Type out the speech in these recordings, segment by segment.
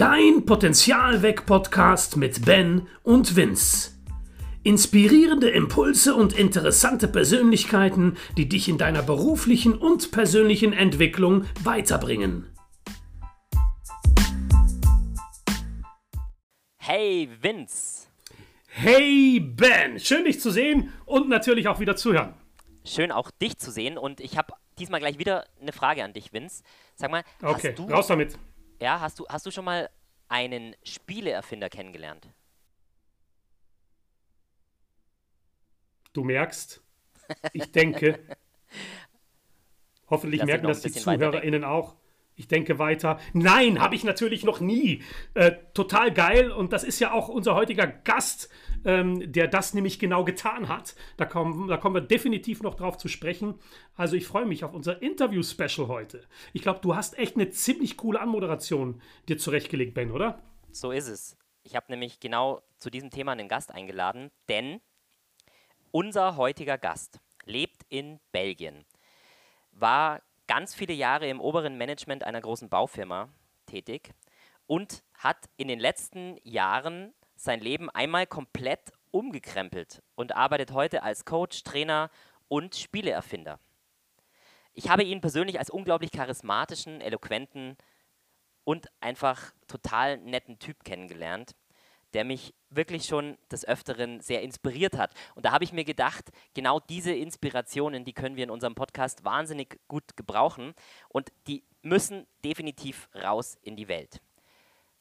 Dein Potenzialweg-Podcast mit Ben und Vince. Inspirierende Impulse und interessante Persönlichkeiten, die dich in deiner beruflichen und persönlichen Entwicklung weiterbringen. Hey Vince. Hey Ben, schön dich zu sehen und natürlich auch wieder zu hören. Schön auch dich zu sehen und ich habe diesmal gleich wieder eine Frage an dich, Vince. Sag mal, Okay, hast du, raus damit. Ja, hast du, hast du schon mal einen Spieleerfinder kennengelernt? Du merkst, ich denke. Hoffentlich Lass merken das die ZuhörerInnen auch. Ich denke weiter. Nein, habe ich natürlich noch nie. Äh, total geil. Und das ist ja auch unser heutiger Gast, ähm, der das nämlich genau getan hat. Da kommen, da kommen wir definitiv noch drauf zu sprechen. Also ich freue mich auf unser Interview-Special heute. Ich glaube, du hast echt eine ziemlich coole Anmoderation dir zurechtgelegt, Ben, oder? So ist es. Ich habe nämlich genau zu diesem Thema einen Gast eingeladen, denn unser heutiger Gast lebt in Belgien, war ganz viele Jahre im oberen Management einer großen Baufirma tätig und hat in den letzten Jahren sein Leben einmal komplett umgekrempelt und arbeitet heute als Coach, Trainer und Spieleerfinder. Ich habe ihn persönlich als unglaublich charismatischen, eloquenten und einfach total netten Typ kennengelernt, der mich wirklich schon des Öfteren sehr inspiriert hat. Und da habe ich mir gedacht, genau diese Inspirationen, die können wir in unserem Podcast wahnsinnig gut gebrauchen und die müssen definitiv raus in die Welt.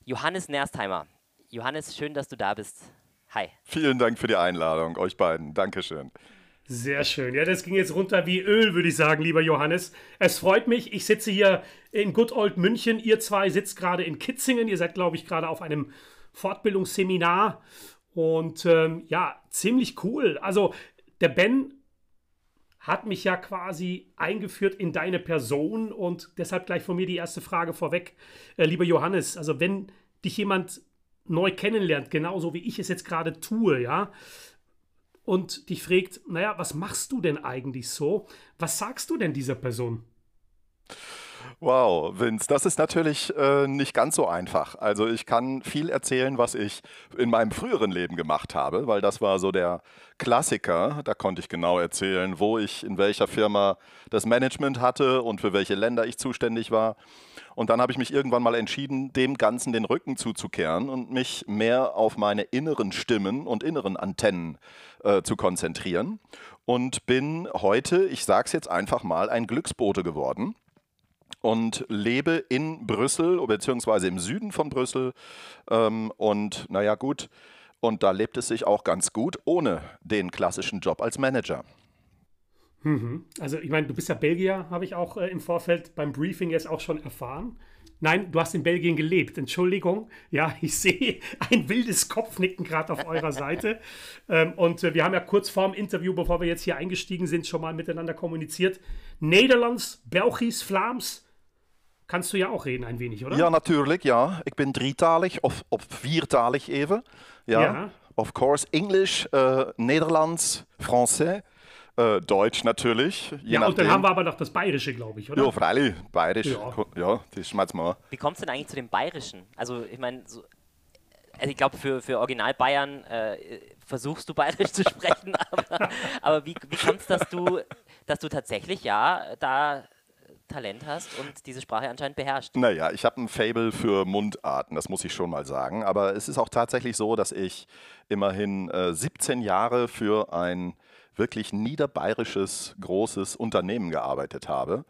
Johannes Nerstheimer. Johannes, schön, dass du da bist. Hi. Vielen Dank für die Einladung, euch beiden. Dankeschön. Sehr schön. Ja, das ging jetzt runter wie Öl, würde ich sagen, lieber Johannes. Es freut mich. Ich sitze hier in Good Old München. Ihr zwei sitzt gerade in Kitzingen. Ihr seid, glaube ich, gerade auf einem Fortbildungsseminar. Und ähm, ja, ziemlich cool. Also, der Ben hat mich ja quasi eingeführt in deine Person und deshalb gleich von mir die erste Frage vorweg. Äh, lieber Johannes, also wenn dich jemand neu kennenlernt, genauso wie ich es jetzt gerade tue, ja, und dich fragt, naja, was machst du denn eigentlich so? Was sagst du denn dieser Person? Wow, Vince, das ist natürlich äh, nicht ganz so einfach. Also ich kann viel erzählen, was ich in meinem früheren Leben gemacht habe, weil das war so der Klassiker. Da konnte ich genau erzählen, wo ich in welcher Firma das Management hatte und für welche Länder ich zuständig war. Und dann habe ich mich irgendwann mal entschieden, dem Ganzen den Rücken zuzukehren und mich mehr auf meine inneren Stimmen und inneren Antennen äh, zu konzentrieren. Und bin heute, ich sage es jetzt einfach mal, ein Glücksbote geworden und lebe in Brüssel, beziehungsweise im Süden von Brüssel. Ähm, und naja, gut. Und da lebt es sich auch ganz gut ohne den klassischen Job als Manager. Mhm. Also, ich meine, du bist ja Belgier, habe ich auch äh, im Vorfeld beim Briefing jetzt auch schon erfahren. Nein, du hast in Belgien gelebt. Entschuldigung. Ja, ich sehe ein wildes Kopfnicken gerade auf eurer Seite. Ähm, und äh, wir haben ja kurz vor dem Interview, bevor wir jetzt hier eingestiegen sind, schon mal miteinander kommuniziert. Nederlands, Belgisch, Vlaams. Kannst du ja auch reden, ein wenig, oder? Ja, natuurlijk, ja. Ik ben drietalig of, of viertalig even. Ja. Ja. Of course, Englisch, äh, Nederlands, Français, äh, Deutsch natürlich. Je Ja, und dann nachdem. haben wir aber noch das Bayerische, glaube ich, oder? Ja, freilich, bayerisch. Ja. Ja, das schmeckt's mal. Wie kommst du denn eigentlich zu dem Bayerischen? Also, ich meine, so, also ich glaube, für, für Original Bayern äh, versuchst du Bayerisch zu sprechen, aber, aber wie, wie kommt es, dass du, dass du tatsächlich, ja, da Talent hast und diese Sprache anscheinend beherrscht? Naja, ich habe ein Fable für Mundarten, das muss ich schon mal sagen. Aber es ist auch tatsächlich so, dass ich immerhin äh, 17 Jahre für ein wirklich niederbayerisches großes Unternehmen gearbeitet habe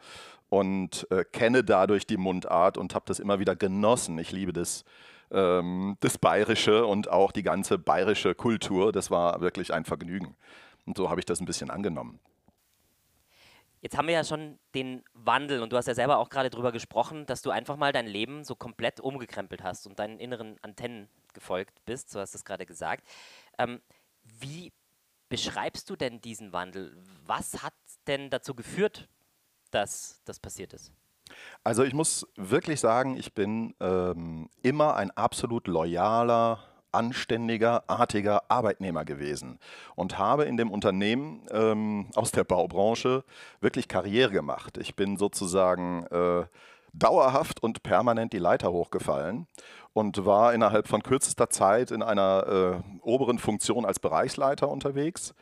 und äh, kenne dadurch die Mundart und habe das immer wieder genossen. Ich liebe das, ähm, das Bayerische und auch die ganze bayerische Kultur. Das war wirklich ein Vergnügen. Und so habe ich das ein bisschen angenommen. Jetzt haben wir ja schon den Wandel und du hast ja selber auch gerade drüber gesprochen, dass du einfach mal dein Leben so komplett umgekrempelt hast und deinen inneren Antennen gefolgt bist, so hast du es gerade gesagt. Ähm, wie beschreibst du denn diesen Wandel? Was hat denn dazu geführt, dass das passiert ist? Also ich muss wirklich sagen, ich bin ähm, immer ein absolut loyaler, anständiger, artiger Arbeitnehmer gewesen und habe in dem Unternehmen ähm, aus der Baubranche wirklich Karriere gemacht. Ich bin sozusagen äh, dauerhaft und permanent die Leiter hochgefallen und war innerhalb von kürzester Zeit in einer äh, oberen Funktion als Bereichsleiter unterwegs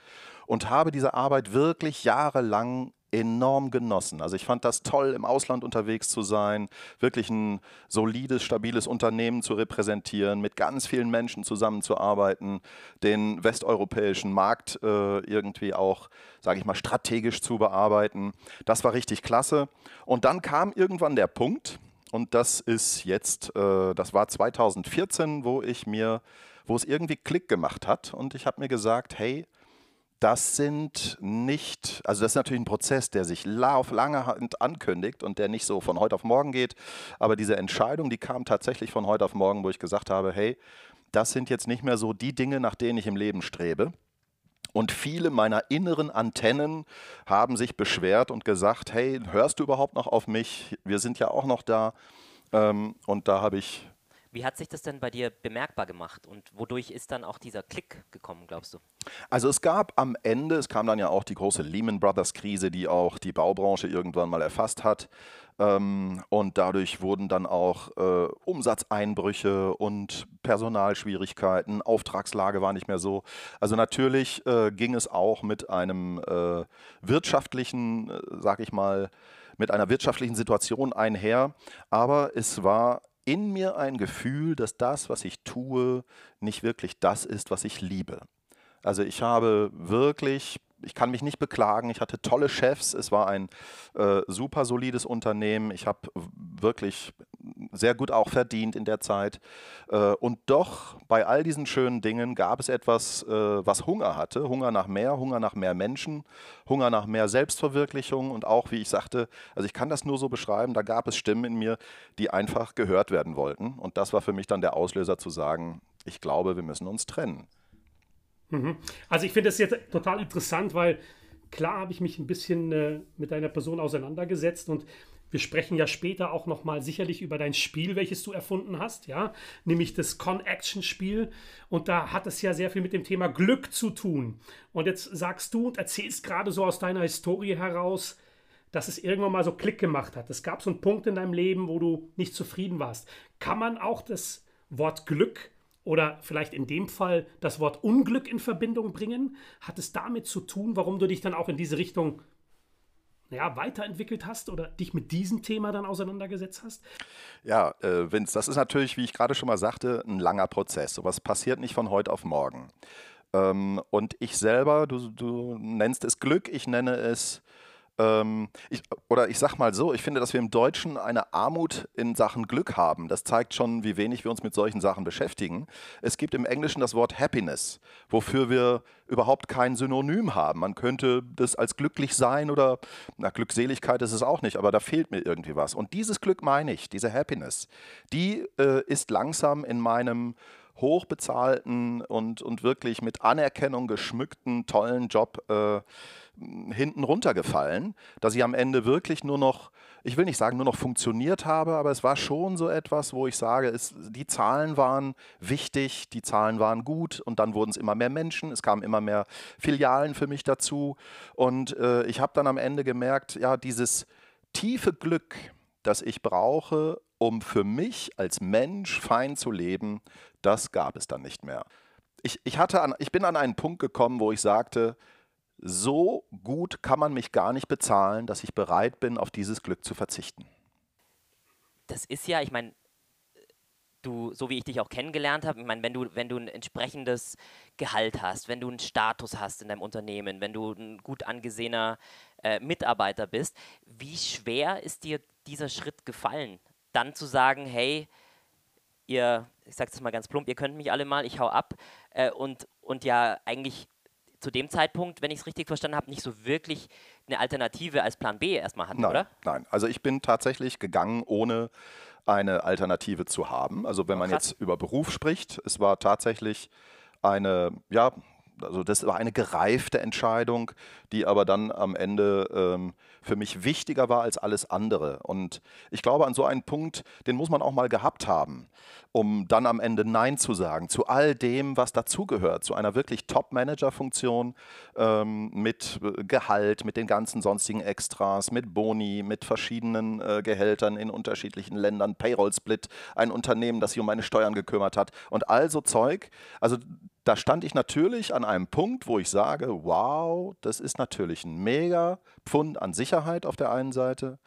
und habe diese Arbeit wirklich jahrelang enorm genossen. Also ich fand das toll, im Ausland unterwegs zu sein, wirklich ein solides, stabiles Unternehmen zu repräsentieren, mit ganz vielen Menschen zusammenzuarbeiten, den westeuropäischen Markt äh, irgendwie auch, sage ich mal, strategisch zu bearbeiten. Das war richtig klasse. Und dann kam irgendwann der Punkt, und das ist jetzt, äh, das war 2014, wo ich mir, wo es irgendwie Klick gemacht hat und ich habe mir gesagt, hey, das sind nicht, also das ist natürlich ein Prozess, der sich auf lange Hand ankündigt und der nicht so von heute auf morgen geht. Aber diese Entscheidung, die kam tatsächlich von heute auf morgen, wo ich gesagt habe, hey, das sind jetzt nicht mehr so die Dinge, nach denen ich im Leben strebe. Und viele meiner inneren Antennen haben sich beschwert und gesagt, hey, hörst du überhaupt noch auf mich? Wir sind ja auch noch da. Ähm, und da habe ich wie hat sich das denn bei dir bemerkbar gemacht und wodurch ist dann auch dieser Klick gekommen, glaubst du? Also es gab am Ende, es kam dann ja auch die große Lehman Brothers Krise, die auch die Baubranche irgendwann mal erfasst hat. Ähm, und dadurch wurden dann auch äh, Umsatzeinbrüche und Personalschwierigkeiten, Auftragslage war nicht mehr so. Also natürlich äh, ging es auch mit einem äh, wirtschaftlichen, sag ich mal, mit einer wirtschaftlichen Situation einher, aber es war in mir ein Gefühl, dass das, was ich tue, nicht wirklich das ist, was ich liebe. Also ich habe wirklich, ich kann mich nicht beklagen, ich hatte tolle Chefs, es war ein äh, super solides Unternehmen, ich habe wirklich sehr gut auch verdient in der Zeit. Äh, und doch bei all diesen schönen Dingen gab es etwas, äh, was Hunger hatte. Hunger nach mehr, Hunger nach mehr Menschen, Hunger nach mehr Selbstverwirklichung und auch, wie ich sagte, also ich kann das nur so beschreiben, da gab es Stimmen in mir, die einfach gehört werden wollten. Und das war für mich dann der Auslöser zu sagen, ich glaube, wir müssen uns trennen. Mhm. Also ich finde das jetzt total interessant, weil klar habe ich mich ein bisschen äh, mit deiner Person auseinandergesetzt und wir sprechen ja später auch noch mal sicherlich über dein Spiel, welches du erfunden hast, ja, nämlich das Con-Action-Spiel. Und da hat es ja sehr viel mit dem Thema Glück zu tun. Und jetzt sagst du und erzählst gerade so aus deiner Historie heraus, dass es irgendwann mal so Klick gemacht hat. Es gab so einen Punkt in deinem Leben, wo du nicht zufrieden warst. Kann man auch das Wort Glück oder vielleicht in dem Fall das Wort Unglück in Verbindung bringen? Hat es damit zu tun, warum du dich dann auch in diese Richtung ja, weiterentwickelt hast oder dich mit diesem Thema dann auseinandergesetzt hast? Ja, äh, Vince, das ist natürlich, wie ich gerade schon mal sagte, ein langer Prozess. Sowas passiert nicht von heute auf morgen. Ähm, und ich selber, du, du nennst es Glück, ich nenne es ähm, ich, oder ich sag mal so, ich finde, dass wir im Deutschen eine Armut in Sachen Glück haben. Das zeigt schon, wie wenig wir uns mit solchen Sachen beschäftigen. Es gibt im Englischen das Wort Happiness, wofür wir überhaupt kein Synonym haben. Man könnte das als glücklich sein oder, na, Glückseligkeit ist es auch nicht, aber da fehlt mir irgendwie was. Und dieses Glück meine ich, diese Happiness, die äh, ist langsam in meinem hochbezahlten und, und wirklich mit Anerkennung geschmückten, tollen Job äh, hinten runtergefallen, dass ich am Ende wirklich nur noch, ich will nicht sagen, nur noch funktioniert habe, aber es war schon so etwas, wo ich sage, es, die Zahlen waren wichtig, die Zahlen waren gut und dann wurden es immer mehr Menschen, es kamen immer mehr Filialen für mich dazu und äh, ich habe dann am Ende gemerkt, ja, dieses tiefe Glück, das ich brauche, um für mich als Mensch fein zu leben, das gab es dann nicht mehr. Ich, ich, hatte an, ich bin an einen Punkt gekommen, wo ich sagte, so gut kann man mich gar nicht bezahlen, dass ich bereit bin, auf dieses Glück zu verzichten. Das ist ja, ich meine, du, so wie ich dich auch kennengelernt habe, ich meine, wenn du, wenn du ein entsprechendes Gehalt hast, wenn du einen Status hast in deinem Unternehmen, wenn du ein gut angesehener äh, Mitarbeiter bist, wie schwer ist dir dieser Schritt gefallen, dann zu sagen, hey, ihr, ich sage es mal ganz plump, ihr könnt mich alle mal, ich hau ab äh, und, und ja eigentlich zu dem Zeitpunkt, wenn ich es richtig verstanden habe, nicht so wirklich eine Alternative als Plan B erstmal hatten, nein, oder? Nein, also ich bin tatsächlich gegangen, ohne eine Alternative zu haben. Also wenn oh, man jetzt über Beruf spricht, es war tatsächlich eine, ja, also das war eine gereifte Entscheidung, die aber dann am Ende ähm, für mich wichtiger war als alles andere. Und ich glaube, an so einen Punkt, den muss man auch mal gehabt haben, um dann am Ende Nein zu sagen zu all dem, was dazugehört, zu einer wirklich Top-Manager-Funktion ähm, mit äh, Gehalt, mit den ganzen sonstigen Extras, mit Boni, mit verschiedenen äh, Gehältern in unterschiedlichen Ländern, Payroll-Split, ein Unternehmen, das sich um meine Steuern gekümmert hat und all so Zeug. Also da stand ich natürlich an einem Punkt, wo ich sage, wow, das ist natürlich ein mega Pfund an Sicherheit auf der einen Seite.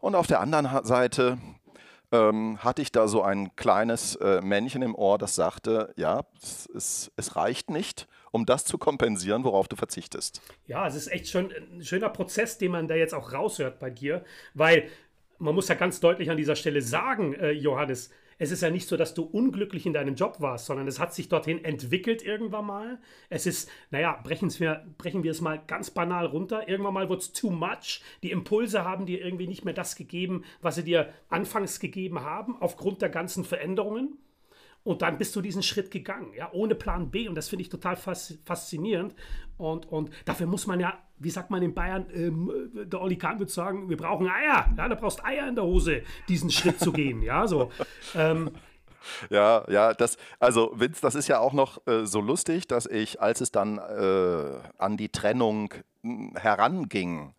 Und auf der anderen Seite ähm, hatte ich da so ein kleines äh, Männchen im Ohr, das sagte, ja, es, es, es, reicht nicht, um das zu kompensieren, worauf du verzichtest. Ja, es ist echt schon ein schöner Prozess, den man da jetzt auch raushört bei dir, weil man muss ja ganz deutlich an dieser Stelle sagen, äh, Johannes, es ist ja nicht so, dass du unglücklich in deinem Job warst, sondern es hat sich dorthin entwickelt irgendwann mal. Es ist, naja, brechen wir, brechen wir es mal ganz banal runter. Irgendwann mal wurde es too much. Die Impulse haben dir irgendwie nicht mehr das gegeben, was sie dir anfangs gegeben haben, aufgrund der ganzen Veränderungen. Und dann bist du diesen Schritt gegangen, ja, ohne Plan B. Und das finde ich total faszinierend. Und, und dafür muss man ja, wie sagt man in Bayern, ähm, der Olli Kahn würde sagen, wir brauchen Eier. Ja, da brauchst Eier in der Hose, diesen Schritt zu gehen. Ja, so. Ähm, ja, ja, das, also Vince, das ist ja auch noch äh, so lustig, dass ich, als es dann äh, an die Trennung hm, heranging,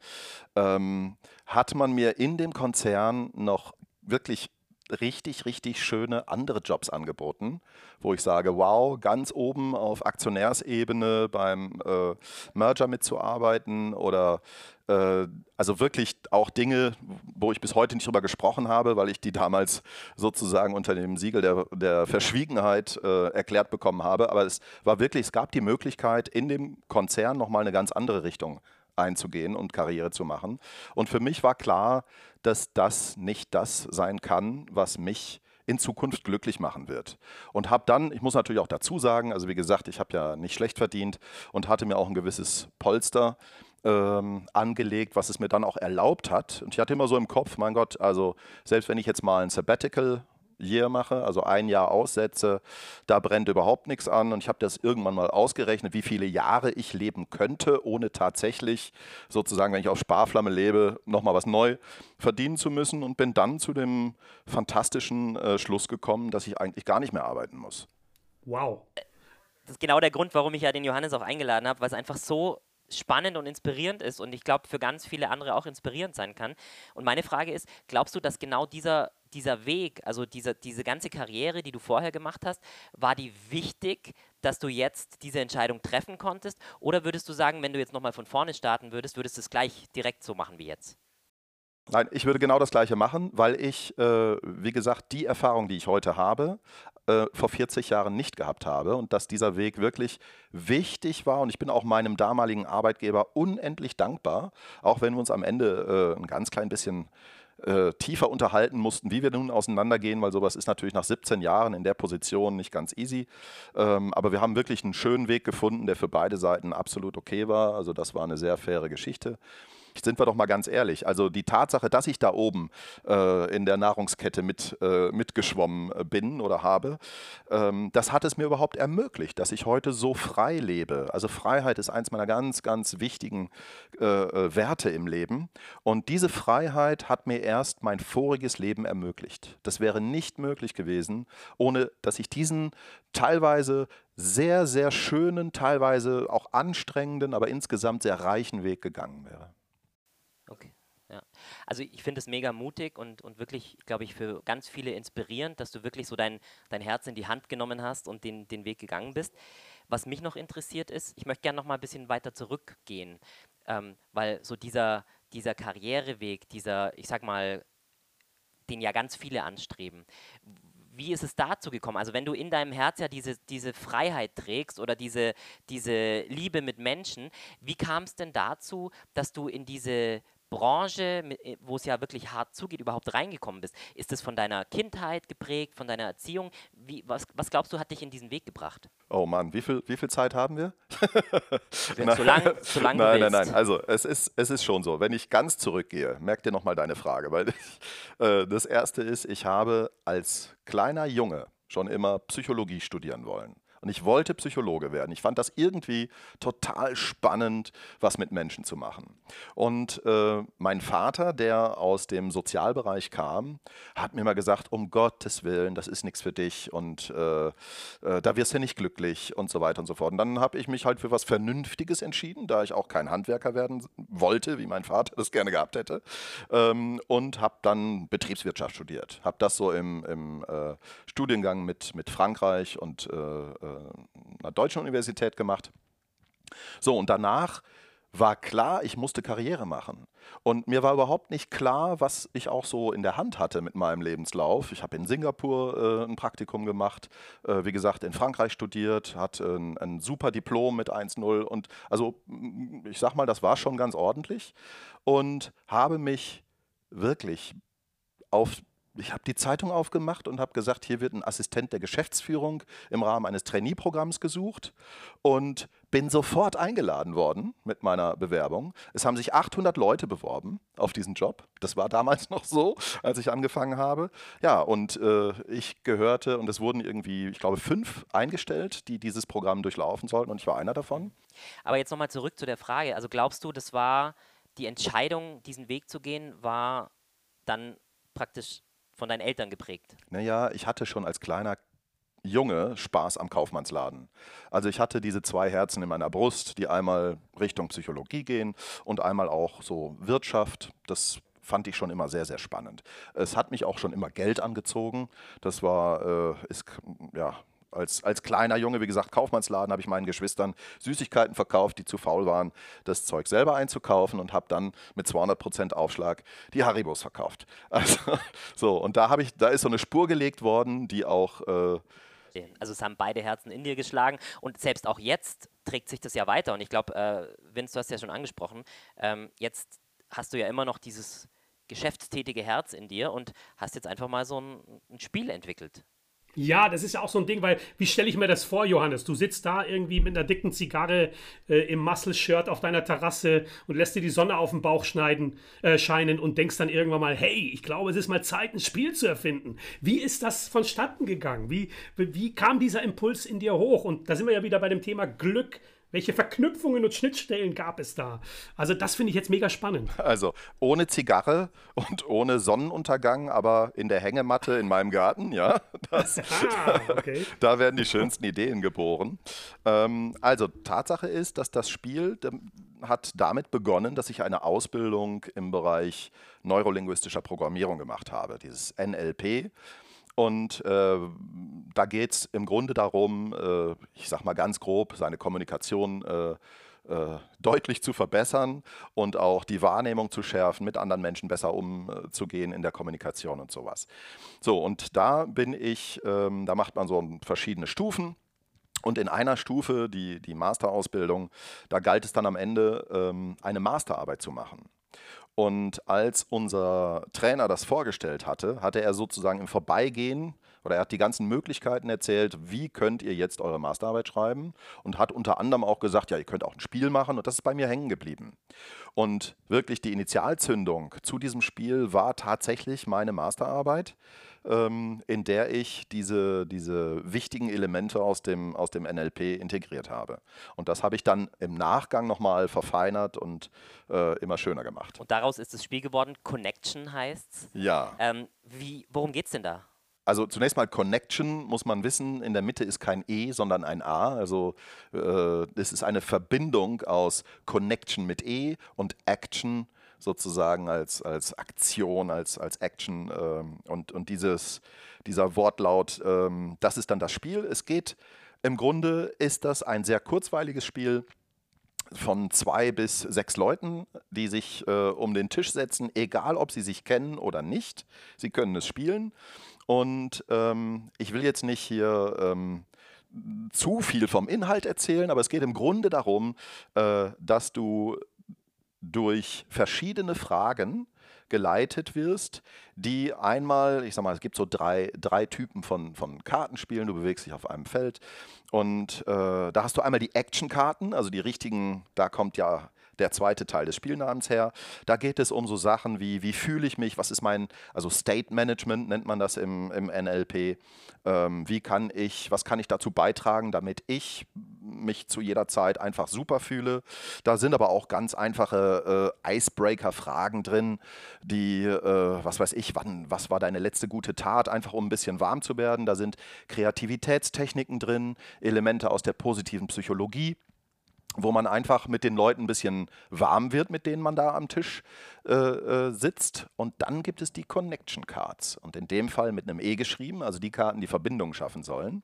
ähm, hat man mir in dem Konzern noch wirklich richtig, richtig schöne andere Jobs angeboten, wo ich sage, wow, ganz oben auf Aktionärsebene beim äh, Merger mitzuarbeiten oder äh, also wirklich auch Dinge, wo ich bis heute nicht drüber gesprochen habe, weil ich die damals sozusagen unter dem Siegel der, der Verschwiegenheit äh, erklärt bekommen habe. Aber es war wirklich, es gab die Möglichkeit, in dem Konzern nochmal eine ganz andere Richtung einzugehen und Karriere zu machen. Und für mich war klar, dass das nicht das sein kann, was mich in Zukunft glücklich machen wird. Und habe dann, ich muss natürlich auch dazu sagen, also wie gesagt, ich habe ja nicht schlecht verdient und hatte mir auch ein gewisses Polster ähm, angelegt, was es mir dann auch erlaubt hat. Und ich hatte immer so im Kopf, mein Gott, also selbst wenn ich jetzt mal ein Sabbatical Year mache, also ein Jahr aussetze, da brennt überhaupt nichts an. Und ich habe das irgendwann mal ausgerechnet, wie viele Jahre ich leben könnte, ohne tatsächlich sozusagen, wenn ich auf Sparflamme lebe, nochmal was neu verdienen zu müssen und bin dann zu dem fantastischen äh, Schluss gekommen, dass ich eigentlich gar nicht mehr arbeiten muss. Wow. Das ist genau der Grund, warum ich ja den Johannes auch eingeladen habe, weil es einfach so spannend und inspirierend ist und ich glaube für ganz viele andere auch inspirierend sein kann. Und meine Frage ist, glaubst du, dass genau dieser dieser Weg, also diese, diese ganze Karriere, die du vorher gemacht hast, war die wichtig, dass du jetzt diese Entscheidung treffen konntest? Oder würdest du sagen, wenn du jetzt nochmal von vorne starten würdest, würdest du es gleich direkt so machen wie jetzt? Nein, ich würde genau das Gleiche machen, weil ich, äh, wie gesagt, die Erfahrung, die ich heute habe, äh, vor 40 Jahren nicht gehabt habe und dass dieser Weg wirklich wichtig war. Und ich bin auch meinem damaligen Arbeitgeber unendlich dankbar, auch wenn wir uns am Ende äh, ein ganz klein bisschen äh, tiefer unterhalten mussten, wie wir nun auseinandergehen, weil sowas ist natürlich nach 17 Jahren in der Position nicht ganz easy. Ähm, aber wir haben wirklich einen schönen Weg gefunden, der für beide Seiten absolut okay war. Also das war eine sehr faire Geschichte sind wir doch mal ganz ehrlich. Also die Tatsache, dass ich da oben äh, in der Nahrungskette mit, äh, mitgeschwommen äh, bin oder habe, ähm, das hat es mir überhaupt ermöglicht, dass ich heute so frei lebe. Also Freiheit ist eins meiner ganz, ganz wichtigen äh, äh, Werte im Leben. Und diese Freiheit hat mir erst mein voriges Leben ermöglicht. Das wäre nicht möglich gewesen, ohne dass ich diesen teilweise sehr, sehr schönen, teilweise auch anstrengenden, aber insgesamt sehr reichen Weg gegangen wäre. Also ich finde es mega mutig und, und wirklich, glaube ich, für ganz viele inspirierend, dass du wirklich so dein, dein Herz in die Hand genommen hast und den, den Weg gegangen bist. Was mich noch interessiert ist, ich möchte gerne noch mal ein bisschen weiter zurückgehen, ähm, weil so dieser, dieser Karriereweg, dieser, ich sag mal, den ja ganz viele anstreben. Wie ist es dazu gekommen? Also wenn du in deinem Herz ja diese, diese Freiheit trägst oder diese, diese Liebe mit Menschen, wie kam es denn dazu, dass du in diese Branche, äh, wo es ja wirklich hart zugeht, überhaupt reingekommen bist? Ist es von deiner Kindheit geprägt, von deiner Erziehung? Wie, was, was glaubst du, hat dich in diesen Weg gebracht? Oh Mann, wie viel, wie viel Zeit haben wir? zu lang, zu lang nein, nein, nein. Also es ist, es ist schon so. Wenn ich ganz zurückgehe, merk dir nochmal deine Frage. Weil ich, äh, das Erste ist, ich habe als kleiner Junge schon immer Psychologie studieren wollen. Und ich wollte Psychologe werden. Ich fand das irgendwie total spannend, was mit Menschen zu machen. Und äh, mein Vater, der aus dem Sozialbereich kam, hat mir mal gesagt, um Gottes Willen, das ist nichts für dich und äh, äh, da wirst du nicht glücklich und so weiter und so fort. Und dann habe ich mich halt für was Vernünftiges entschieden, da ich auch kein Handwerker werden wollte, wie mein Vater das gerne gehabt hätte. Ähm, und habe dann Betriebswirtschaft studiert. Habe das so im, im äh, Studiengang mit, mit Frankreich und äh, einer deutschen Universität gemacht. So, und danach war klar, ich musste Karriere machen. Und mir war überhaupt nicht klar, was ich auch so in der Hand hatte mit meinem Lebenslauf. Ich habe in Singapur äh, ein Praktikum gemacht, äh, wie gesagt, in Frankreich studiert, hatte ein, ein super Diplom mit 1.0 und also ich sag mal, das war schon ganz ordentlich und habe mich wirklich auf ich habe die Zeitung aufgemacht und habe gesagt, hier wird ein Assistent der Geschäftsführung im Rahmen eines Trainee-Programms gesucht und bin sofort eingeladen worden mit meiner Bewerbung. Es haben sich 800 Leute beworben auf diesen Job. Das war damals noch so, als ich angefangen habe. Ja, und äh, ich gehörte und es wurden irgendwie, ich glaube, fünf eingestellt, die dieses Programm durchlaufen sollten und ich war einer davon. Aber jetzt nochmal zurück zu der Frage. Also glaubst du, das war die Entscheidung, diesen Weg zu gehen, war dann praktisch von deinen Eltern geprägt? Naja, ich hatte schon als kleiner Junge Spaß am Kaufmannsladen. Also ich hatte diese zwei Herzen in meiner Brust, die einmal Richtung Psychologie gehen und einmal auch so Wirtschaft. Das fand ich schon immer sehr, sehr spannend. Es hat mich auch schon immer Geld angezogen. Das war, äh, ist, ja, als, als kleiner Junge, wie gesagt, Kaufmannsladen, habe ich meinen Geschwistern Süßigkeiten verkauft, die zu faul waren, das Zeug selber einzukaufen und habe dann mit 200% Aufschlag die Haribos verkauft. Also, so, und da, ich, da ist so eine Spur gelegt worden, die auch... Äh, also es haben beide Herzen in dir geschlagen und selbst auch jetzt trägt sich das ja weiter. Und ich glaube, äh, Vince, du hast ja schon angesprochen, ähm, jetzt hast du ja immer noch dieses geschäftstätige Herz in dir und hast jetzt einfach mal so ein, ein Spiel entwickelt. Ja, das ist ja auch so ein Ding, weil wie stelle ich mir das vor, Johannes? Du sitzt da irgendwie mit einer dicken Zigarre äh, im Muscle-Shirt auf deiner Terrasse und lässt dir die Sonne auf den Bauch schneiden, äh, scheinen und denkst dann irgendwann mal, hey, ich glaube, es ist mal Zeit, ein Spiel zu erfinden. Wie ist das vonstatten gegangen? Wie, wie kam dieser Impuls in dir hoch? Und da sind wir ja wieder bei dem Thema Glück welche Verknüpfungen und Schnittstellen gab es da? Also das finde ich jetzt mega spannend. Also ohne Zigarre und ohne Sonnenuntergang, aber in der Hängematte in meinem Garten, ja. Das, ah, okay. da, da, werden die schönsten Ideen geboren. Ähm, also Tatsache ist, dass das Spiel hat damit begonnen, dass ich eine Ausbildung im Bereich neurolinguistischer Programmierung gemacht habe, dieses NLP. Und äh, da geht es im Grunde darum, äh, ich sage mal ganz grob, seine Kommunikation äh, äh, deutlich zu verbessern und auch die Wahrnehmung zu schärfen, mit anderen Menschen besser umzugehen in der Kommunikation und sowas. So, und da bin ich, ähm, da macht man so verschiedene Stufen. Und in einer Stufe, die, die Masterausbildung, da galt es dann am Ende, ähm, eine Masterarbeit zu machen. Und als unser Trainer das vorgestellt hatte, hatte er sozusagen im Vorbeigehen oder er hat die ganzen Möglichkeiten erzählt, wie könnt ihr jetzt eure Masterarbeit schreiben und hat unter anderem auch gesagt, ja, ihr könnt auch ein Spiel machen und das ist bei mir hängen geblieben. Und wirklich die Initialzündung zu diesem Spiel war tatsächlich meine Masterarbeit ähm, in der ich diese, diese wichtigen Elemente aus dem, aus dem NLP integriert habe. Und das habe ich dann im Nachgang nochmal verfeinert und äh, immer schöner gemacht. Und daraus ist das Spiel geworden, Connection heißt es. Ja. Ähm, wie, worum geht es denn da? Also zunächst mal Connection muss man wissen, in der Mitte ist kein E, sondern ein A. Also äh, es ist eine Verbindung aus Connection mit E und Action sozusagen als, als Aktion, als, als Action. Ähm, und und dieses, dieser Wortlaut, ähm, das ist dann das Spiel. Es geht, im Grunde ist das ein sehr kurzweiliges Spiel von zwei bis sechs Leuten, die sich äh, um den Tisch setzen, egal ob sie sich kennen oder nicht. Sie können es spielen. Und ähm, ich will jetzt nicht hier ähm, zu viel vom Inhalt erzählen, aber es geht im Grunde darum, äh, dass du durch verschiedene Fragen geleitet wirst, die einmal, ich sag mal, es gibt so drei, drei Typen von, von Kartenspielen, du bewegst dich auf einem Feld und äh, da hast du einmal die Action-Karten, also die richtigen, da kommt ja der zweite Teil des Spielnamens her. Da geht es um so Sachen wie, wie fühle ich mich, was ist mein, also State Management nennt man das im, im NLP. Ähm, wie kann ich, was kann ich dazu beitragen, damit ich mich zu jeder Zeit einfach super fühle. Da sind aber auch ganz einfache äh, Icebreaker-Fragen drin, die, äh, was weiß ich, wann, was war deine letzte gute Tat, einfach um ein bisschen warm zu werden. Da sind Kreativitätstechniken drin, Elemente aus der positiven Psychologie wo man einfach mit den Leuten ein bisschen warm wird, mit denen man da am Tisch äh, äh, sitzt. Und dann gibt es die Connection Cards. Und in dem Fall mit einem E geschrieben, also die Karten, die Verbindung schaffen sollen.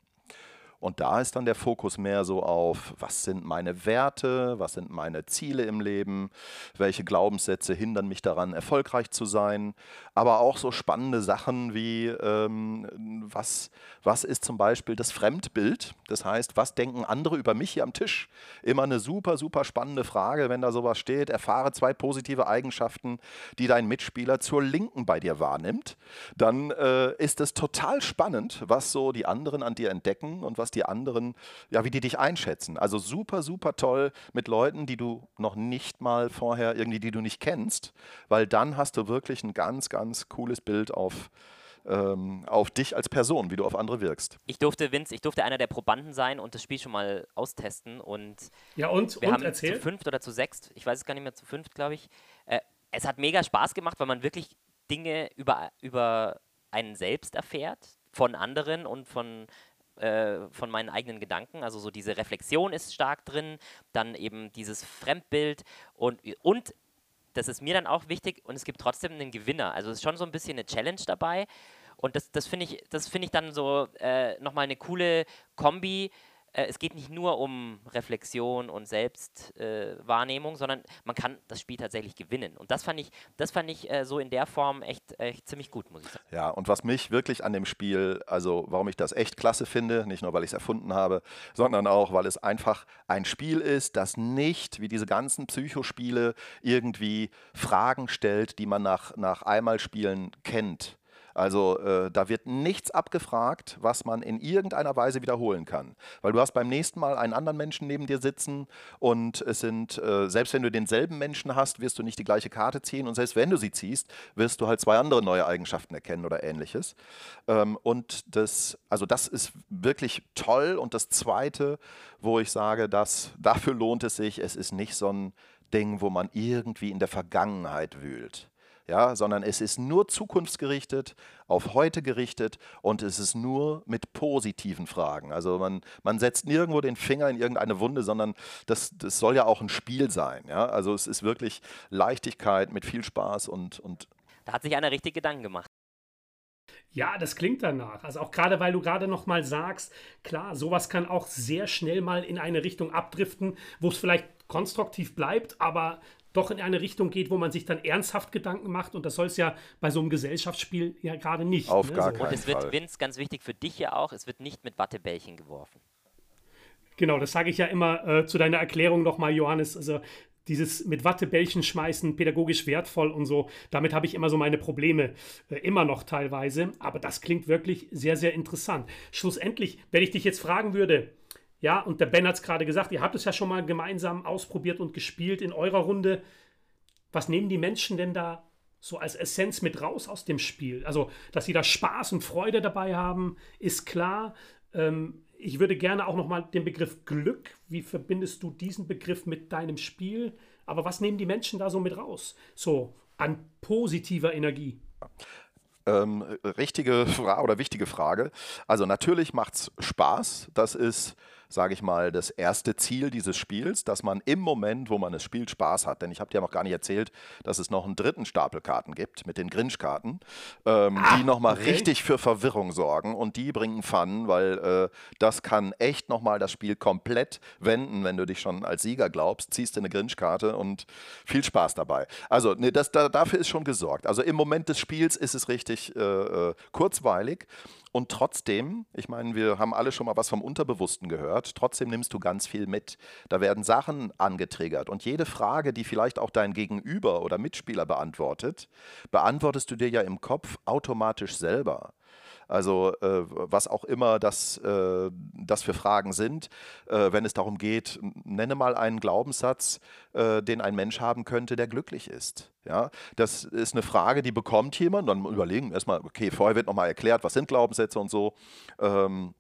Und da ist dann der Fokus mehr so auf, was sind meine Werte, was sind meine Ziele im Leben, welche Glaubenssätze hindern mich daran, erfolgreich zu sein. Aber auch so spannende Sachen wie, ähm, was, was ist zum Beispiel das Fremdbild? Das heißt, was denken andere über mich hier am Tisch? Immer eine super, super spannende Frage, wenn da sowas steht. Erfahre zwei positive Eigenschaften, die dein Mitspieler zur Linken bei dir wahrnimmt. Dann äh, ist es total spannend, was so die anderen an dir entdecken und was die anderen, ja, wie die dich einschätzen. Also super, super toll mit Leuten, die du noch nicht mal vorher irgendwie, die du nicht kennst, weil dann hast du wirklich ein ganz, ganz cooles Bild auf, ähm, auf dich als Person, wie du auf andere wirkst. Ich durfte, Vince, ich durfte einer der Probanden sein und das Spiel schon mal austesten und ja und wir und haben erzähl. zu fünft oder zu sechst, ich weiß es gar nicht mehr, zu fünft glaube ich. Äh, es hat mega Spaß gemacht, weil man wirklich Dinge über, über einen selbst erfährt, von anderen und von äh, von meinen eigenen Gedanken. Also so diese Reflexion ist stark drin, dann eben dieses Fremdbild und, und das ist mir dann auch wichtig und es gibt trotzdem einen Gewinner. Also es ist schon so ein bisschen eine Challenge dabei. Und das, das finde ich, find ich dann so äh, nochmal eine coole Kombi, äh, es geht nicht nur um Reflexion und Selbstwahrnehmung, äh, sondern man kann das Spiel tatsächlich gewinnen. Und das fand ich, das fand ich äh, so in der Form echt, echt ziemlich gut, muss ich sagen. Ja, und was mich wirklich an dem Spiel, also warum ich das echt klasse finde, nicht nur weil ich es erfunden habe, sondern auch, weil es einfach ein Spiel ist, das nicht wie diese ganzen Psychospiele irgendwie Fragen stellt, die man nach, nach einmal Spielen kennt also äh, da wird nichts abgefragt, was man in irgendeiner Weise wiederholen kann. Weil du hast beim nächsten Mal einen anderen Menschen neben dir sitzen und es sind, äh, selbst wenn du denselben Menschen hast, wirst du nicht die gleiche Karte ziehen und selbst wenn du sie ziehst, wirst du halt zwei andere neue Eigenschaften erkennen oder ähnliches. Ähm, und das, also das ist wirklich toll. Und das Zweite, wo ich sage, dass dafür lohnt es sich, es ist nicht so ein Ding, wo man irgendwie in der Vergangenheit wühlt ja, sondern es ist nur zukunftsgerichtet, auf heute gerichtet und es ist nur mit positiven Fragen. Also man, man setzt nirgendwo den Finger in irgendeine Wunde, sondern das, das soll ja auch ein Spiel sein. Ja? Also es ist wirklich Leichtigkeit mit viel Spaß und, und da hat sich einer richtig Gedanken gemacht. Ja, das klingt danach. Also auch gerade, weil du gerade noch mal sagst, klar, sowas kann auch sehr schnell mal in eine Richtung abdriften, wo es vielleicht konstruktiv bleibt, aber doch in eine Richtung geht, wo man sich dann ernsthaft Gedanken macht. Und das soll es ja bei so einem Gesellschaftsspiel ja gerade nicht. Auf ne? gar so. keinen Und es wird, Fall. Vince, ganz wichtig für dich ja auch, es wird nicht mit Wattebällchen geworfen. Genau, das sage ich ja immer äh, zu deiner Erklärung nochmal, Johannes. Also dieses mit Wattebällchen schmeißen, pädagogisch wertvoll und so, damit habe ich immer so meine Probleme, äh, immer noch teilweise. Aber das klingt wirklich sehr, sehr interessant. Schlussendlich, wenn ich dich jetzt fragen würde, ja, und der Ben hat es gerade gesagt, ihr habt es ja schon mal gemeinsam ausprobiert und gespielt in eurer Runde. Was nehmen die Menschen denn da so als Essenz mit raus aus dem Spiel? Also, dass sie da Spaß und Freude dabei haben, ist klar. Ähm, ich würde gerne auch noch mal den Begriff Glück. Wie verbindest du diesen Begriff mit deinem Spiel? Aber was nehmen die Menschen da so mit raus? So an positiver Energie. Ähm, richtige Frage oder wichtige Frage. Also natürlich macht es Spaß. Das ist sage ich mal, das erste Ziel dieses Spiels, dass man im Moment, wo man es spielt, Spaß hat. Denn ich habe dir noch gar nicht erzählt, dass es noch einen dritten Stapel Karten gibt mit den Grinch-Karten, ähm, ah, die nochmal okay. richtig für Verwirrung sorgen und die bringen Fun, weil äh, das kann echt nochmal das Spiel komplett wenden, wenn du dich schon als Sieger glaubst, ziehst du eine Grinch-Karte und viel Spaß dabei. Also nee, das, da, dafür ist schon gesorgt. Also im Moment des Spiels ist es richtig äh, äh kurzweilig und trotzdem, ich meine, wir haben alle schon mal was vom Unterbewussten gehört, trotzdem nimmst du ganz viel mit. Da werden Sachen angetriggert und jede Frage, die vielleicht auch dein Gegenüber oder Mitspieler beantwortet, beantwortest du dir ja im Kopf automatisch selber. Also äh, was auch immer das, äh, das für Fragen sind, äh, wenn es darum geht, nenne mal einen Glaubenssatz, äh, den ein Mensch haben könnte, der glücklich ist. Ja, das ist eine Frage, die bekommt jemand, dann überlegen erstmal, okay, vorher wird nochmal erklärt, was sind Glaubenssätze und so. Ähm,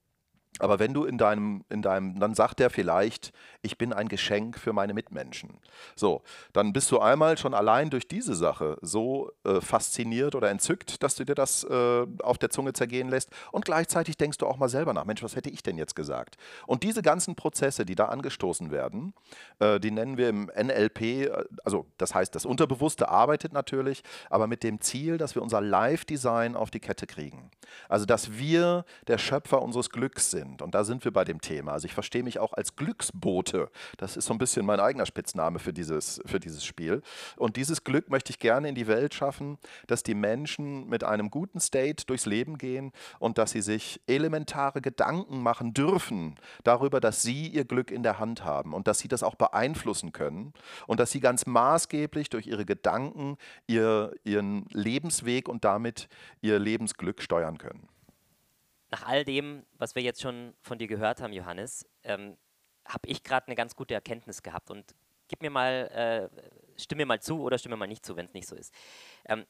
aber wenn du in deinem, in deinem, dann sagt er vielleicht, ich bin ein Geschenk für meine Mitmenschen. So, dann bist du einmal schon allein durch diese Sache so äh, fasziniert oder entzückt, dass du dir das äh, auf der Zunge zergehen lässt. Und gleichzeitig denkst du auch mal selber nach, Mensch, was hätte ich denn jetzt gesagt? Und diese ganzen Prozesse, die da angestoßen werden, äh, die nennen wir im NLP, äh, also das heißt, das Unterbewusste arbeitet natürlich, aber mit dem Ziel, dass wir unser Live-Design auf die Kette kriegen. Also, dass wir der Schöpfer unseres Glücks sind sind. Und da sind wir bei dem Thema. Also ich verstehe mich auch als Glücksbote. Das ist so ein bisschen mein eigener Spitzname für dieses, für dieses Spiel. Und dieses Glück möchte ich gerne in die Welt schaffen, dass die Menschen mit einem guten State durchs Leben gehen und dass sie sich elementare Gedanken machen dürfen darüber, dass sie ihr Glück in der Hand haben und dass sie das auch beeinflussen können und dass sie ganz maßgeblich durch ihre Gedanken ihr, ihren Lebensweg und damit ihr Lebensglück steuern können nach all dem, was wir jetzt schon von dir gehört haben, Johannes, ähm, habe ich gerade eine ganz gute Erkenntnis gehabt. Und gib mir mal, äh, stimme mir mal zu oder stimme mal nicht zu, wenn es nicht so ist. Ähm,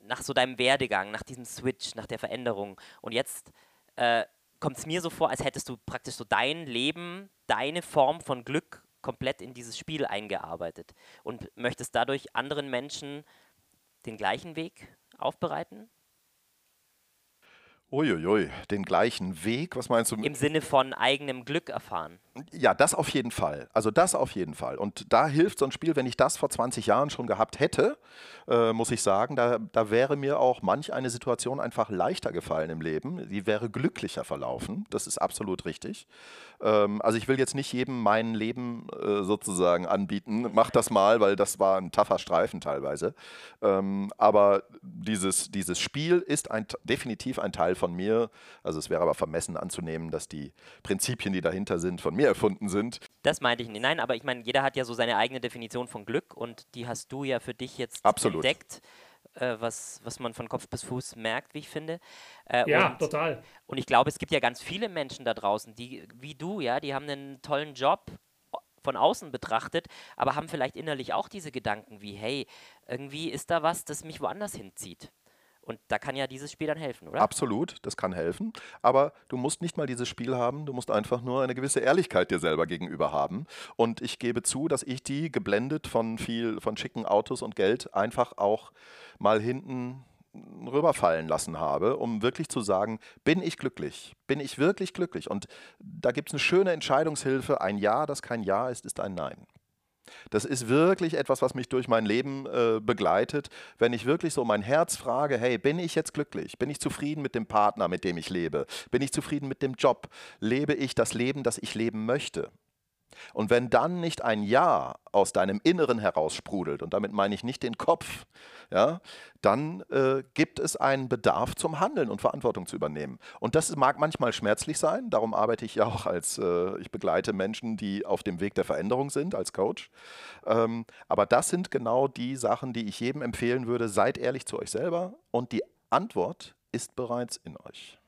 nach so deinem Werdegang, nach diesem Switch, nach der Veränderung und jetzt äh, kommt es mir so vor, als hättest du praktisch so dein Leben, deine Form von Glück komplett in dieses Spiel eingearbeitet und möchtest dadurch anderen Menschen den gleichen Weg aufbereiten? Uiuiui, den gleichen Weg, was meinst du? Im Sinne von eigenem Glück erfahren. Ja, das auf jeden Fall. Also das auf jeden Fall. Und da hilft so ein Spiel, wenn ich das vor 20 Jahren schon gehabt hätte, äh, muss ich sagen, da, da wäre mir auch manch eine Situation einfach leichter gefallen im Leben. Die wäre glücklicher verlaufen. Das ist absolut richtig. Ähm, also ich will jetzt nicht jedem mein Leben äh, sozusagen anbieten. Mach das mal, weil das war ein taffer Streifen teilweise. Ähm, aber dieses, dieses Spiel ist ein, definitiv ein Teil von mir. Also es wäre aber vermessen anzunehmen, dass die Prinzipien, die dahinter sind, von mir erfunden sind. Das meinte ich nicht. Nein, aber ich meine, jeder hat ja so seine eigene Definition von Glück und die hast du ja für dich jetzt Absolut. entdeckt. Äh, was, was man von Kopf bis Fuß merkt, wie ich finde. Äh, ja, und, total. Und ich glaube, es gibt ja ganz viele Menschen da draußen, die, wie du, ja, die haben einen tollen Job von außen betrachtet, aber haben vielleicht innerlich auch diese Gedanken wie, hey, irgendwie ist da was, das mich woanders hinzieht. Und da kann ja dieses Spiel dann helfen, oder? Absolut, das kann helfen. Aber du musst nicht mal dieses Spiel haben, du musst einfach nur eine gewisse Ehrlichkeit dir selber gegenüber haben. Und ich gebe zu, dass ich die geblendet von viel, von schicken Autos und Geld einfach auch mal hinten rüberfallen lassen habe, um wirklich zu sagen, bin ich glücklich? Bin ich wirklich glücklich? Und da gibt es eine schöne Entscheidungshilfe. Ein Ja, das kein Ja ist, ist ein Nein. Das ist wirklich etwas, was mich durch mein Leben äh, begleitet. Wenn ich wirklich so mein Herz frage, hey, bin ich jetzt glücklich? Bin ich zufrieden mit dem Partner, mit dem ich lebe? Bin ich zufrieden mit dem Job? Lebe ich das Leben, das ich leben möchte? Und wenn dann nicht ein Ja aus deinem Inneren heraus sprudelt, und damit meine ich nicht den Kopf, ja, dann äh, gibt es einen Bedarf zum Handeln und Verantwortung zu übernehmen. Und das mag manchmal schmerzlich sein, darum arbeite ich ja auch als, äh, ich begleite Menschen, die auf dem Weg der Veränderung sind, als Coach. Ähm, aber das sind genau die Sachen, die ich jedem empfehlen würde, seid ehrlich zu euch selber und die Antwort ist bereits in euch.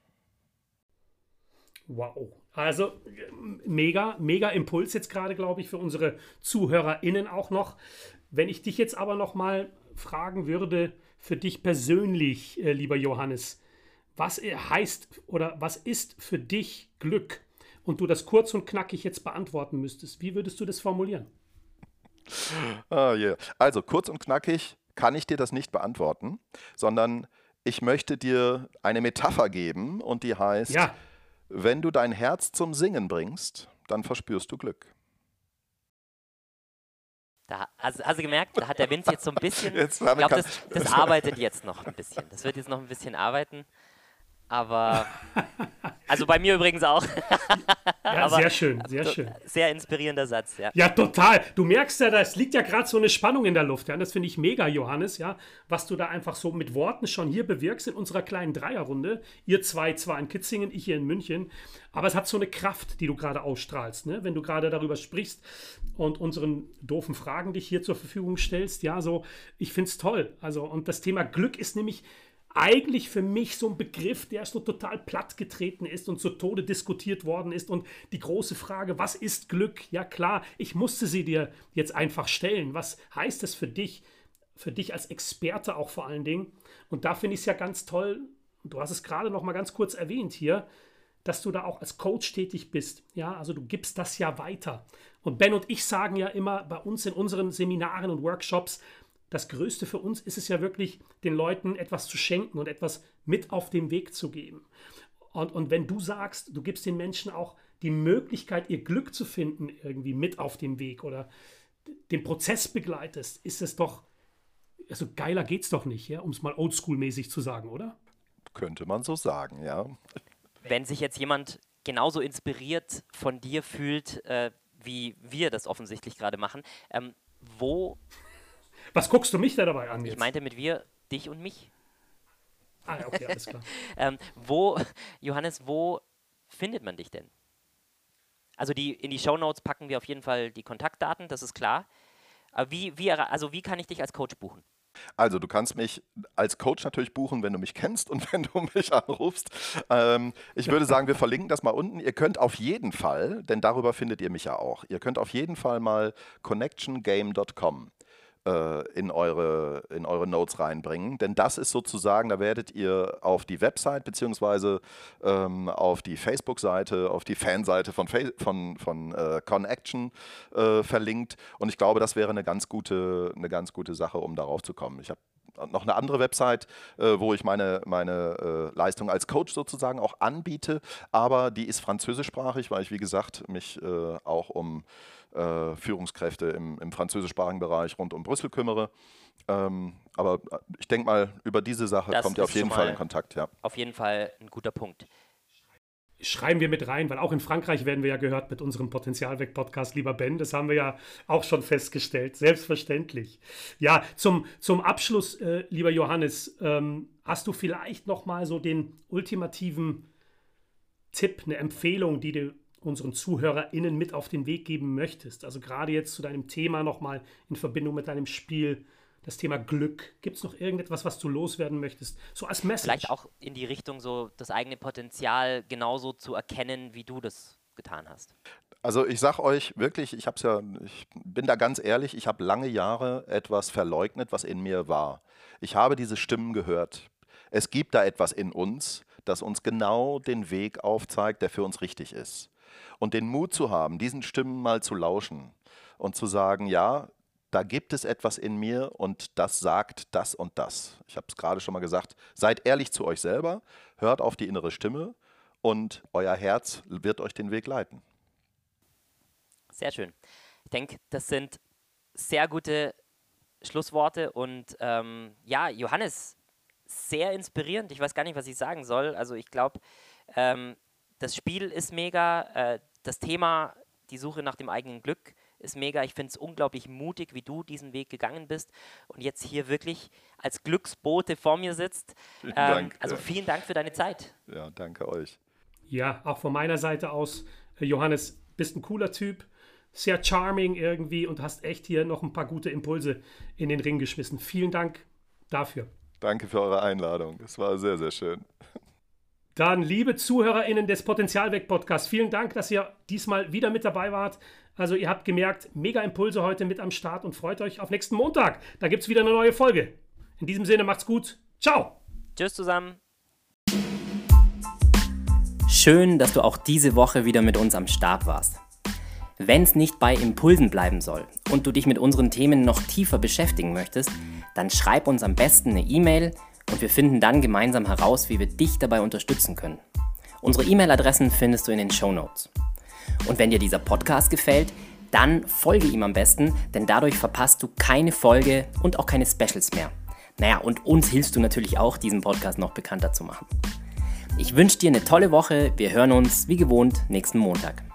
Wow. Also mega, mega Impuls jetzt gerade, glaube ich, für unsere ZuhörerInnen auch noch. Wenn ich dich jetzt aber noch mal fragen würde, für dich persönlich, äh, lieber Johannes, was heißt oder was ist für dich Glück? Und du das kurz und knackig jetzt beantworten müsstest, wie würdest du das formulieren? Ah, yeah. Also kurz und knackig kann ich dir das nicht beantworten, sondern ich möchte dir eine Metapher geben und die heißt, ja. Wenn du dein Herz zum Singen bringst, dann verspürst du Glück. Da, also, du gemerkt, da hat der Vince jetzt so ein bisschen. ich glaube, das, das arbeitet jetzt noch ein bisschen. Das wird jetzt noch ein bisschen arbeiten. Aber. Also bei mir übrigens auch. ja, sehr schön, sehr schön. Sehr inspirierender Satz, ja. Ja, total. Du merkst ja, da liegt ja gerade so eine Spannung in der Luft. Ja, und das finde ich mega, Johannes, ja, was du da einfach so mit Worten schon hier bewirkst in unserer kleinen Dreierrunde. Ihr zwei zwar in Kitzingen, ich hier in München. Aber es hat so eine Kraft, die du gerade ausstrahlst, ne? wenn du gerade darüber sprichst und unseren doofen Fragen dich hier zur Verfügung stellst. Ja, so, ich finde es toll. Also, und das Thema Glück ist nämlich eigentlich für mich so ein Begriff, der so total platt getreten ist und zu Tode diskutiert worden ist. Und die große Frage, was ist Glück? Ja klar, ich musste sie dir jetzt einfach stellen. Was heißt es für dich, für dich als Experte auch vor allen Dingen? Und da finde ich es ja ganz toll, du hast es gerade noch mal ganz kurz erwähnt hier, dass du da auch als Coach tätig bist. Ja, also du gibst das ja weiter. Und Ben und ich sagen ja immer bei uns in unseren Seminaren und Workshops, das Größte für uns ist es ja wirklich, den Leuten etwas zu schenken und etwas mit auf den Weg zu geben. Und, und wenn du sagst, du gibst den Menschen auch die Möglichkeit, ihr Glück zu finden, irgendwie mit auf dem Weg oder den Prozess begleitest, ist es doch, also geiler geht's doch nicht, ja, um es mal oldschool-mäßig zu sagen, oder? Könnte man so sagen, ja. Wenn sich jetzt jemand genauso inspiriert von dir fühlt, äh, wie wir das offensichtlich gerade machen, ähm, wo was guckst du mich da dabei an jetzt? Ich meinte mit wir, dich und mich. Ah, okay, alles klar. ähm, wo, Johannes, wo findet man dich denn? Also die, in die Shownotes packen wir auf jeden Fall die Kontaktdaten, das ist klar. Aber wie, wie, also wie kann ich dich als Coach buchen? Also du kannst mich als Coach natürlich buchen, wenn du mich kennst und wenn du mich anrufst. Ähm, ich würde sagen, wir verlinken das mal unten. Ihr könnt auf jeden Fall, denn darüber findet ihr mich ja auch, ihr könnt auf jeden Fall mal connectiongame.com äh, in, eure, in eure Notes reinbringen. Denn das ist sozusagen, da werdet ihr auf die Website beziehungsweise ähm, auf die Facebook-Seite, auf die Fanseite von, von, von äh, Connection äh, verlinkt. Und ich glaube, das wäre eine ganz gute, eine ganz gute Sache, um darauf zu kommen. Ich habe noch eine andere Website, äh, wo ich meine, meine äh, Leistung als Coach sozusagen auch anbiete, aber die ist französischsprachig, weil ich, wie gesagt, mich äh, auch um äh, Führungskräfte im, im, französischsprachigen Bereich rund um Brüssel kümmere. Ähm, aber äh, ich denke mal, über diese Sache das kommt ihr auf jeden Fall in Kontakt. Ja. Auf jeden Fall ein guter Punkt. Schreiben wir mit rein, weil auch in Frankreich werden wir ja gehört mit unserem Potenzialweg-Podcast, lieber Ben. Das haben wir ja auch schon festgestellt. Selbstverständlich. Ja, zum, zum Abschluss, äh, lieber Johannes, ähm, hast du vielleicht noch mal so den ultimativen Tipp, eine Empfehlung, die du unseren ZuhörerInnen mit auf den Weg geben möchtest? Also gerade jetzt zu deinem Thema nochmal in Verbindung mit deinem Spiel, das Thema Glück. Gibt es noch irgendetwas, was du loswerden möchtest? So als Message. Vielleicht auch in die Richtung, so das eigene Potenzial genauso zu erkennen, wie du das getan hast. Also ich sag euch wirklich, ich hab's ja, ich bin da ganz ehrlich, ich habe lange Jahre etwas verleugnet, was in mir war. Ich habe diese Stimmen gehört. Es gibt da etwas in uns, das uns genau den Weg aufzeigt, der für uns richtig ist und den Mut zu haben, diesen Stimmen mal zu lauschen und zu sagen, ja, da gibt es etwas in mir und das sagt das und das. Ich habe es gerade schon mal gesagt, seid ehrlich zu euch selber, hört auf die innere Stimme und euer Herz wird euch den Weg leiten. Sehr schön. Ich denke, das sind sehr gute Schlussworte und ähm, ja, Johannes, sehr inspirierend. Ich weiß gar nicht, was ich sagen soll. Also ich glaube, ähm, das Spiel ist mega, äh, das Thema, die Suche nach dem eigenen Glück ist mega. Ich finde es unglaublich mutig, wie du diesen Weg gegangen bist und jetzt hier wirklich als Glücksbote vor mir sitzt. Ähm, Dank, also vielen Dank für deine Zeit. Ja, danke euch. Ja, auch von meiner Seite aus, äh, Johannes, bist ein cooler Typ, sehr charming irgendwie und hast echt hier noch ein paar gute Impulse in den Ring geschmissen. Vielen Dank dafür. Danke für eure Einladung. Es war sehr, sehr schön. Dann, liebe ZuhörerInnen des Potenzialweg-Podcasts, vielen Dank, dass ihr diesmal wieder mit dabei wart. Also, ihr habt gemerkt, mega Impulse heute mit am Start und freut euch auf nächsten Montag. Da gibt es wieder eine neue Folge. In diesem Sinne, macht's gut. Ciao. Tschüss zusammen. Schön, dass du auch diese Woche wieder mit uns am Start warst. Wenn es nicht bei Impulsen bleiben soll und du dich mit unseren Themen noch tiefer beschäftigen möchtest, dann schreib uns am besten eine E-Mail und wir finden dann gemeinsam heraus, wie wir dich dabei unterstützen können. Unsere E-Mail-Adressen findest du in den Show Notes. Und wenn dir dieser Podcast gefällt, dann folge ihm am besten, denn dadurch verpasst du keine Folge und auch keine Specials mehr. Naja, und uns hilfst du natürlich auch, diesen Podcast noch bekannter zu machen. Ich wünsche dir eine tolle Woche. Wir hören uns wie gewohnt nächsten Montag.